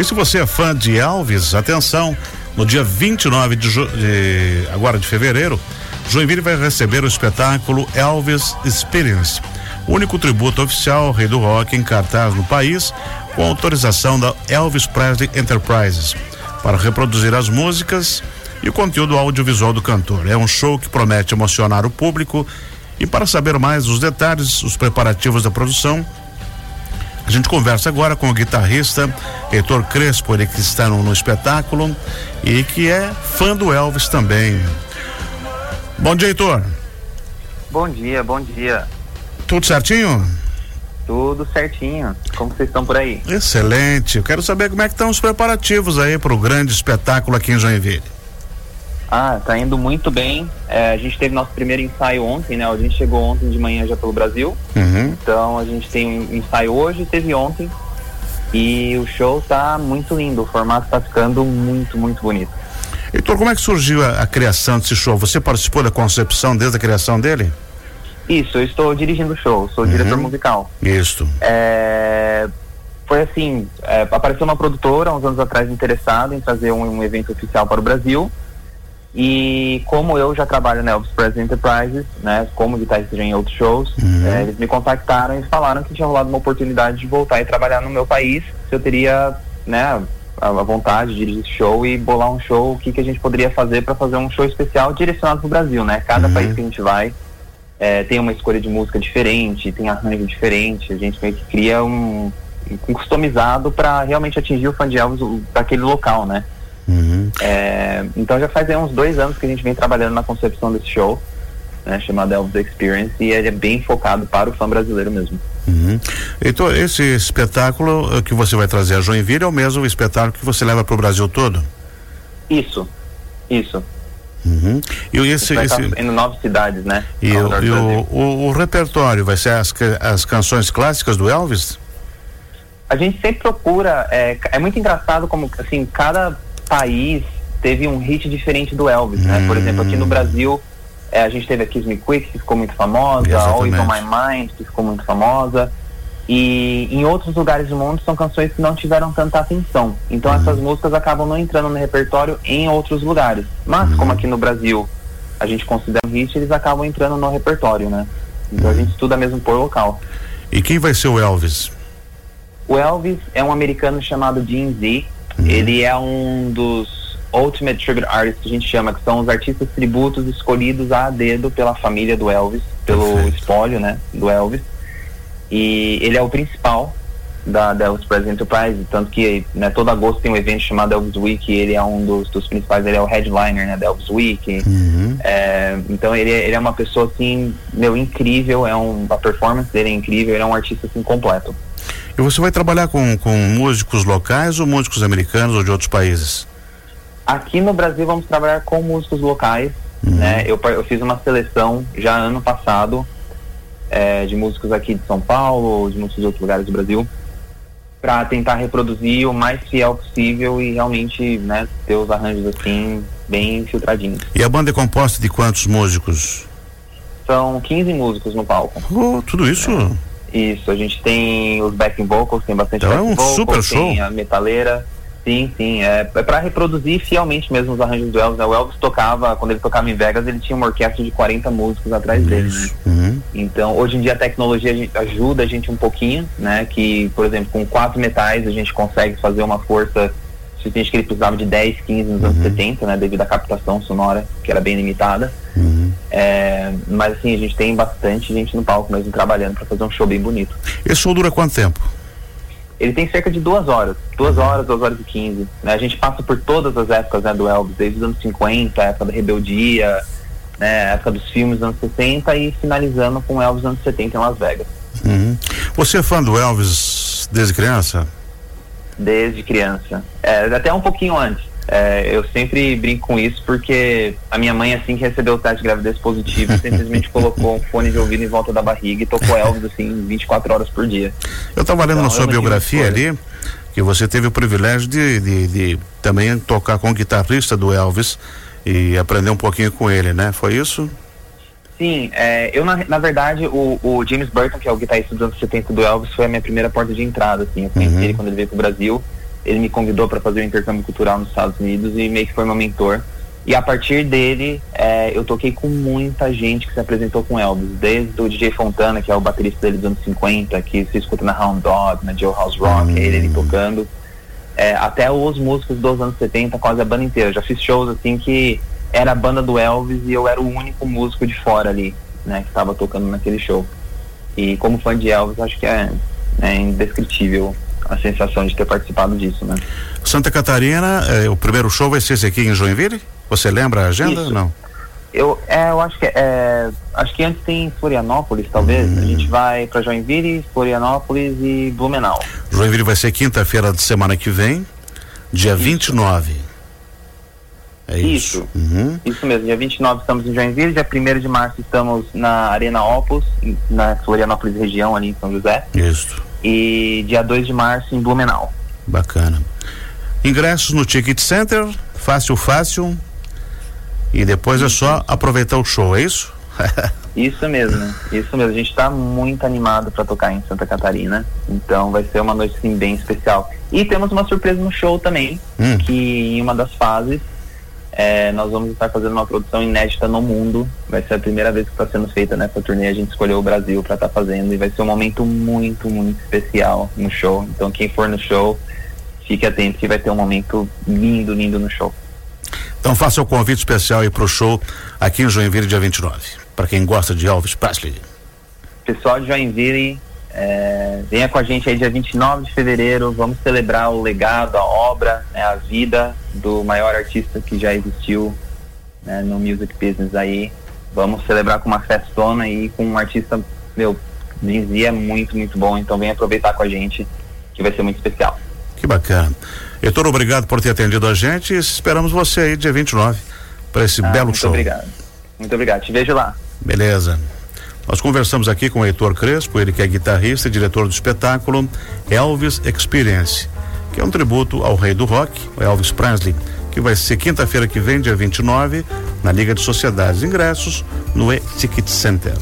E se você é fã de Elvis, atenção, no dia 29 de, de agora de fevereiro, Joinville vai receber o espetáculo Elvis Experience, único tributo oficial ao rei do rock em cartaz no país, com autorização da Elvis Presley Enterprises, para reproduzir as músicas e o conteúdo audiovisual do cantor. É um show que promete emocionar o público e para saber mais os detalhes, os preparativos da produção, a gente conversa agora com o guitarrista Heitor Crespo, ele que está no, no espetáculo e que é fã do Elvis também. Bom dia, Heitor. Bom dia, bom dia. Tudo certinho? Tudo certinho. Como vocês estão por aí? Excelente. Eu quero saber como é que estão os preparativos aí para o grande espetáculo aqui em Joinville. Ah, tá indo muito bem. É, a gente teve nosso primeiro ensaio ontem, né? A gente chegou ontem de manhã já pelo Brasil. Uhum. Então a gente tem um ensaio hoje, teve ontem. E o show tá muito lindo. O formato tá ficando muito, muito bonito. Heitor, como é que surgiu a, a criação desse show? Você participou da concepção desde a criação dele? Isso, eu estou dirigindo o show, sou uhum. diretor musical. Isso. É, foi assim, é, apareceu uma produtora uns anos atrás interessada em trazer um, um evento oficial para o Brasil. E como eu já trabalho na Elvis Presley Enterprises, né, como guitarrista em outros shows, uhum. é, eles me contactaram e falaram que tinha rolado uma oportunidade de voltar e trabalhar no meu país, se eu teria, né, a, a vontade de dirigir esse show e bolar um show, o que, que a gente poderia fazer para fazer um show especial direcionado para o Brasil, né? Cada uhum. país que a gente vai é, tem uma escolha de música diferente, tem arranjo diferente, a gente meio que cria um, um customizado para realmente atingir o fã de Elvis daquele local, né? Uhum. É, então já faz uns dois anos que a gente vem trabalhando na concepção desse show, né, chamado Elvis Experience, e ele é bem focado para o fã brasileiro mesmo. Uhum. Então, esse espetáculo eh, que você vai trazer a Joinville é o mesmo espetáculo que você leva para o Brasil todo? Isso, isso. Uhum. E esse, esse... em nove cidades, né? E, o, e o, o, o, repertório vai ser as, as canções clássicas do Elvis? A gente sempre procura, é, é muito engraçado como assim, cada país teve um hit diferente do Elvis, né? Por exemplo, aqui no hum. Brasil, é, a gente teve a Kiss Me Quick, que ficou muito famosa, Exatamente. Always On My Mind, que ficou muito famosa. E em outros lugares do mundo são canções que não tiveram tanta atenção. Então uhum. essas músicas acabam não entrando no repertório em outros lugares. Mas, uhum. como aqui no Brasil a gente considera um hit, eles acabam entrando no repertório, né? Então uhum. a gente estuda mesmo por local. E quem vai ser o Elvis? O Elvis é um americano chamado Gene Z, Uhum. Ele é um dos Ultimate Tribute Artists que a gente chama, que são os artistas tributos escolhidos a dedo pela família do Elvis, pelo Perfeito. espólio, né, do Elvis. E ele é o principal da, da Elvis Presley Enterprise, tanto que né, todo agosto tem um evento chamado Elvis Week, ele é um dos, dos principais, ele é o headliner né, da Elvis Week. Uhum. É, então ele, ele é uma pessoa assim, meu, incrível, é um, a performance dele é incrível, ele é um artista assim completo. E você vai trabalhar com, com músicos locais ou músicos americanos ou de outros países? Aqui no Brasil vamos trabalhar com músicos locais, uhum. né? Eu, eu fiz uma seleção já ano passado é, de músicos aqui de São Paulo, de músicos de outros lugares do Brasil, para tentar reproduzir o mais fiel possível e realmente, né, ter os arranjos assim bem filtradinhos. E a banda é composta de quantos músicos? São 15 músicos no palco. Oh, tudo isso? É. Isso, a gente tem os backing vocals, tem bastante então é um vocals, super show. tem a metaleira. Sim, sim, é, é para reproduzir fielmente mesmo os arranjos do Elvis. Né? O Elvis tocava, quando ele tocava em Vegas, ele tinha uma orquestra de 40 músicos atrás dele. Né? Uhum. Então, hoje em dia a tecnologia ajuda a gente um pouquinho, né? Que, por exemplo, com quatro metais a gente consegue fazer uma força suficiente que ele precisava de 10, 15 nos anos uhum. 70, né? Devido à captação sonora, que era bem limitada. Uhum. É, mas assim, a gente tem bastante gente no palco mesmo trabalhando para fazer um show bem bonito. Esse show dura quanto tempo? Ele tem cerca de duas horas, duas horas, duas horas e quinze. Né? A gente passa por todas as épocas né, do Elvis, desde os anos 50, a época da rebeldia, né, a época dos filmes dos anos 60 e finalizando com Elvis anos 70 em Las Vegas. Uhum. Você é fã do Elvis desde criança? Desde criança. É, até um pouquinho antes. É, eu sempre brinco com isso porque a minha mãe, assim que recebeu o teste de gravidez positivo, simplesmente colocou um fone de ouvido em volta da barriga e tocou Elvis, assim, 24 horas por dia. Eu estava lendo então, na sua biografia ali que você teve o privilégio de, de, de, também tocar com o guitarrista do Elvis e aprender um pouquinho com ele, né? Foi isso? Sim, é, eu na, na verdade o, o, James Burton, que é o guitarrista dos anos 70 do Elvis, foi a minha primeira porta de entrada, assim, eu conheci uhum. ele quando ele veio pro Brasil ele me convidou para fazer o intercâmbio cultural nos Estados Unidos e meio que foi meu mentor. E a partir dele, é, eu toquei com muita gente que se apresentou com Elvis, desde o DJ Fontana, que é o baterista dele dos anos 50, que se escuta na Hound Dog, na Joe House Rock, hum. ele, ele tocando, é, até os músicos dos anos 70, quase a banda inteira. Já fiz shows assim que era a banda do Elvis e eu era o único músico de fora ali, né, que estava tocando naquele show. E como fã de Elvis, acho que é, é indescritível a sensação de ter participado disso, né? Santa Catarina, é, o primeiro show vai ser esse aqui em Joinville? Você lembra a agenda? Isso. Não. Eu, é, eu acho que é, acho que antes tem Florianópolis, talvez. Hum. A gente vai para Joinville, Florianópolis e Blumenau. Joinville vai ser quinta-feira de semana que vem, dia isso. 29. É isso. Isso, uhum. isso mesmo. Dia 29 estamos em Joinville, dia 1 de março estamos na Arena Opus, na Florianópolis região, ali em São José. Isso e dia 2 de março em Blumenau. Bacana. Ingressos no Ticket Center, fácil, fácil. E depois é só aproveitar o show, é isso? isso mesmo, isso mesmo. A gente está muito animado para tocar em Santa Catarina, então vai ser uma noite assim, bem especial. E temos uma surpresa no show também, hum. que em uma das fases é, nós vamos estar fazendo uma produção inédita no mundo. Vai ser a primeira vez que está sendo feita nessa turnê. A gente escolheu o Brasil para estar tá fazendo e vai ser um momento muito, muito especial no show. Então, quem for no show, fique atento que vai ter um momento lindo, lindo no show. Então, faça o convite especial aí para o show aqui em Joinville, dia 29. Para quem gosta de Elvis Presley. Pessoal de Joinville, é, venha com a gente aí dia 29 de fevereiro, vamos celebrar o legado, a obra, né, a vida do maior artista que já existiu né, no music business aí. Vamos celebrar com uma festona aí com um artista, meu, dizia muito, muito bom, então venha aproveitar com a gente, que vai ser muito especial. Que bacana. Heitor, obrigado por ter atendido a gente e esperamos você aí dia 29 para esse ah, belo muito show. Muito obrigado. Muito obrigado. Te vejo lá. Beleza. Nós conversamos aqui com o Heitor Crespo, ele que é guitarrista e diretor do espetáculo Elvis Experience, que é um tributo ao rei do rock, Elvis Presley, que vai ser quinta-feira que vem, dia 29, na Liga de Sociedades Ingressos, no E-Ticket Center.